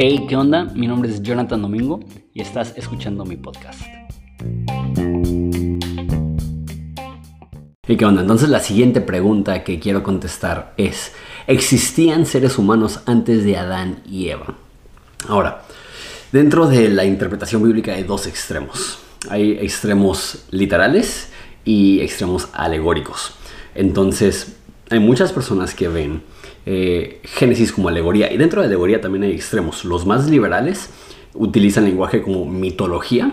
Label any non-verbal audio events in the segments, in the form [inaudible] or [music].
Hey, ¿qué onda? Mi nombre es Jonathan Domingo y estás escuchando mi podcast. ¿Y qué onda? Entonces la siguiente pregunta que quiero contestar es, ¿existían seres humanos antes de Adán y Eva? Ahora, dentro de la interpretación bíblica hay dos extremos. Hay extremos literales y extremos alegóricos. Entonces, hay muchas personas que ven eh, Génesis como alegoría y dentro de alegoría también hay extremos. Los más liberales utilizan lenguaje como mitología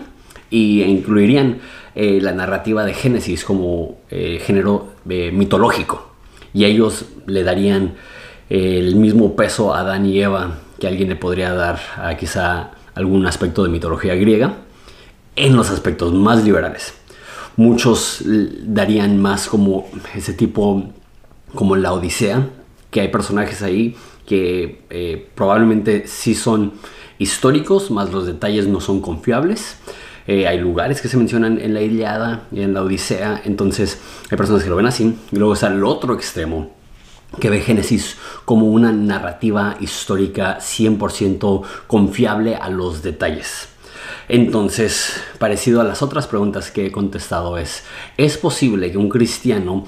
y incluirían eh, la narrativa de Génesis como eh, género mitológico y ellos le darían el mismo peso a Adán y Eva que alguien le podría dar a quizá algún aspecto de mitología griega en los aspectos más liberales. Muchos darían más como ese tipo como la Odisea, que hay personajes ahí que eh, probablemente sí son históricos, más los detalles no son confiables. Eh, hay lugares que se mencionan en la Iliada y en la Odisea, entonces hay personas que lo ven así. Y luego está el otro extremo, que ve Génesis como una narrativa histórica 100% confiable a los detalles. Entonces, parecido a las otras preguntas que he contestado es, ¿es posible que un cristiano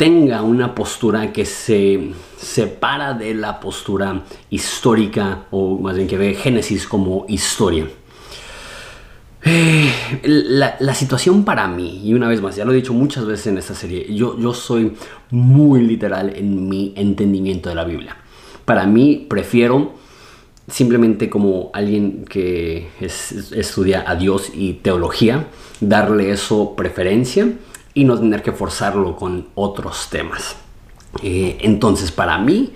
tenga una postura que se separa de la postura histórica o más bien que ve Génesis como historia. Eh, la, situación para mí, y una vez más, ya lo he dicho muchas veces en esta serie, yo, yo soy muy literal en mi entendimiento de la Biblia. Para mí prefiero simplemente como alguien que estudia a Dios y teología, darle eso preferencia y no tener que forzarlo con otros temas. Eh, entonces, para mí,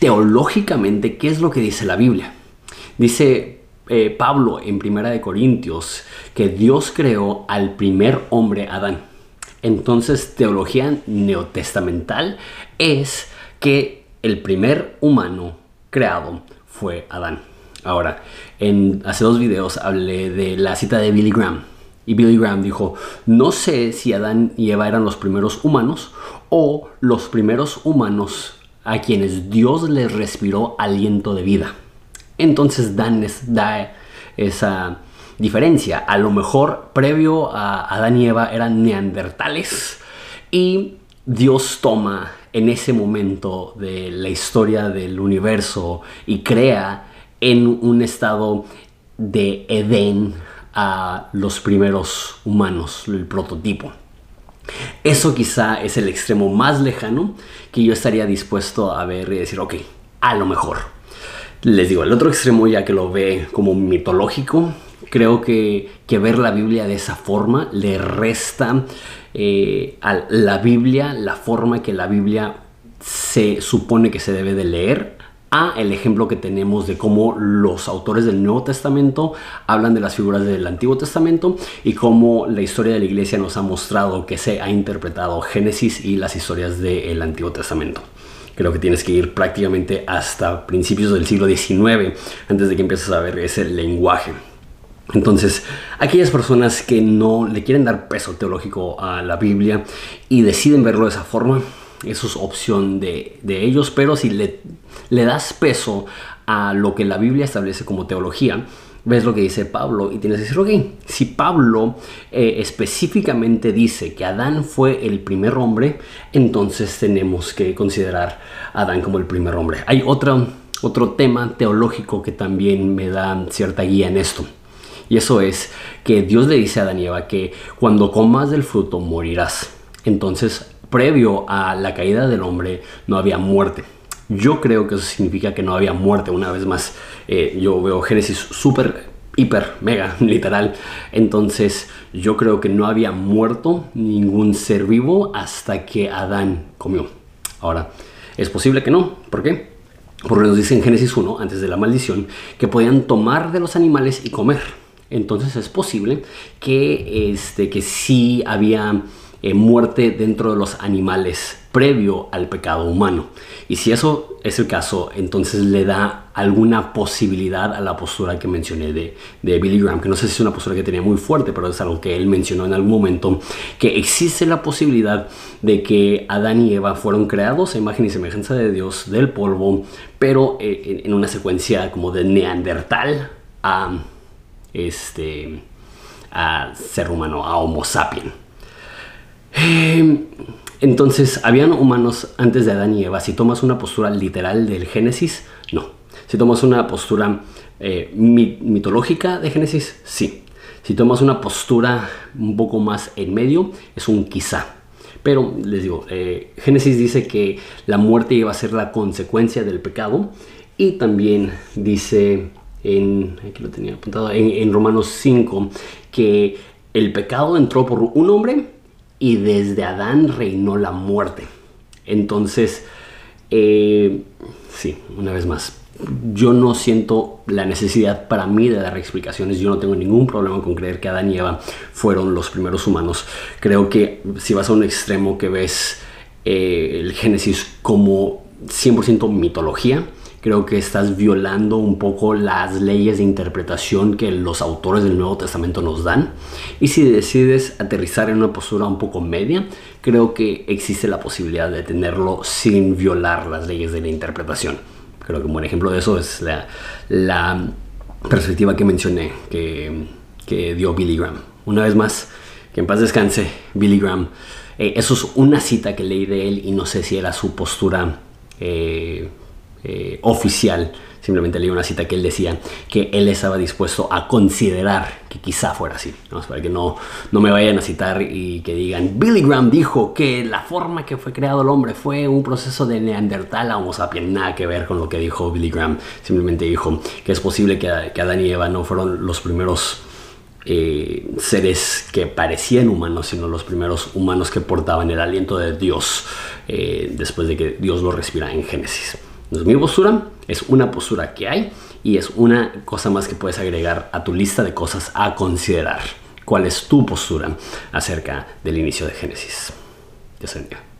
teológicamente, ¿qué es lo que dice la Biblia? Dice eh, Pablo en Primera de Corintios que Dios creó al primer hombre Adán. Entonces, teología neotestamental es que el primer humano creado fue Adán. Ahora, en, hace dos videos hablé de la cita de Billy Graham y Billy Graham dijo, no sé si Adán y Eva eran los primeros humanos o los primeros humanos a quienes Dios les respiró aliento de vida. Entonces Dan da esa diferencia. A lo mejor previo a Adán y Eva eran neandertales y Dios toma en ese momento de la historia del universo y crea en un estado de Edén a los primeros humanos, el prototipo. Eso quizá es el extremo más lejano que yo estaría dispuesto a ver y decir, ok, a lo mejor. Les digo, el otro extremo ya que lo ve como mitológico, creo que, que ver la Biblia de esa forma le resta eh, a la Biblia la forma que la Biblia se supone que se debe de leer el ejemplo que tenemos de cómo los autores del Nuevo Testamento hablan de las figuras del Antiguo Testamento y cómo la historia de la iglesia nos ha mostrado que se ha interpretado Génesis y las historias del Antiguo Testamento. Creo que tienes que ir prácticamente hasta principios del siglo XIX antes de que empieces a ver ese lenguaje. Entonces, aquellas personas que no le quieren dar peso teológico a la Biblia y deciden verlo de esa forma, eso es opción de, ellos, pero si le, le das peso a lo que la Biblia establece como teología, ves lo que dice Pablo y tienes que decir, ok, si Pablo eh, específicamente dice que Adán fue el primer hombre, entonces tenemos que considerar Adán como el primer hombre. Hay otro, otro tema teológico que también me da cierta guía en esto. Y eso es que Dios le dice a Adán y Eva que cuando comas del fruto morirás. Entonces previo a la caída del hombre no había muerte. Yo creo que eso significa que no había muerte. Una vez más, eh, yo veo Génesis súper, hiper, mega, [laughs] literal. Entonces, yo creo que no había muerto ningún ser vivo hasta que Adán comió. Ahora, es posible que no. ¿Por qué? Porque nos dice en Génesis 1, antes de la maldición, que podían tomar de los animales y comer. Entonces es posible que, este, que sí había eh, muerte dentro de los animales previo al pecado humano. Y si eso es el caso, entonces le da alguna posibilidad a la postura que mencioné de, de, Billy Graham, que no sé si es una postura que tenía muy fuerte, pero es algo que él mencionó en algún momento, que existe la posibilidad de que Adán y Eva fueron creados a imagen y semejanza de Dios del polvo, pero eh, en una secuencia como de neandertal a, este, a ser humano, a Homo sapien. Eh, entonces, ¿habían humanos antes de Adán y Eva? Si tomas una postura literal del Génesis, no. Si tomas una postura eh, mitológica de Génesis, sí. Si tomas una postura un poco más en medio, es un quizá. Pero les digo, eh, Génesis dice que la muerte iba a ser la consecuencia del pecado y también dice en, aquí lo tenía apuntado, en Romanos 5 que el pecado entró por un hombre y desde Adán reinó la muerte. Entonces, eh, sí, una vez más, yo no siento la necesidad para mí de dar explicaciones. Yo no tengo ningún problema con creer que Adán y Eva fueron los primeros humanos. Creo que si vas a un extremo que ves eh, el Génesis como 100% mitología, creo que estás violando un poco las leyes de interpretación que los autores del Nuevo Testamento nos dan. Y si decides aterrizar en una postura un poco media, creo que existe la posibilidad de tenerlo sin violar las leyes de la interpretación. Creo que un buen ejemplo de eso es la, perspectiva que mencioné que, dio Billy Graham. Una vez más, que en paz descanse Billy Graham. Eh, eso es una cita que leí de él y no sé si era su postura eh, eh, oficial. Simplemente leí una cita que él decía que él estaba dispuesto a considerar que quizá fuera así. Para que no, no me vayan a citar y que digan, Billy Graham dijo que la forma que fue creado el hombre fue un proceso de neandertal a homo sapiens. Nada que ver con lo que dijo Billy Graham. Simplemente dijo que es posible que, que Adán y Eva no fueron los primeros eh, seres que parecían humanos, sino los primeros humanos que portaban el aliento de Dios eh, después de que Dios lo respira en Génesis mi postura, es una postura que hay y es una cosa más que puedes agregar a tu lista de cosas a considerar. ¿Cuál es tu postura acerca del inicio de Génesis? Bendiga.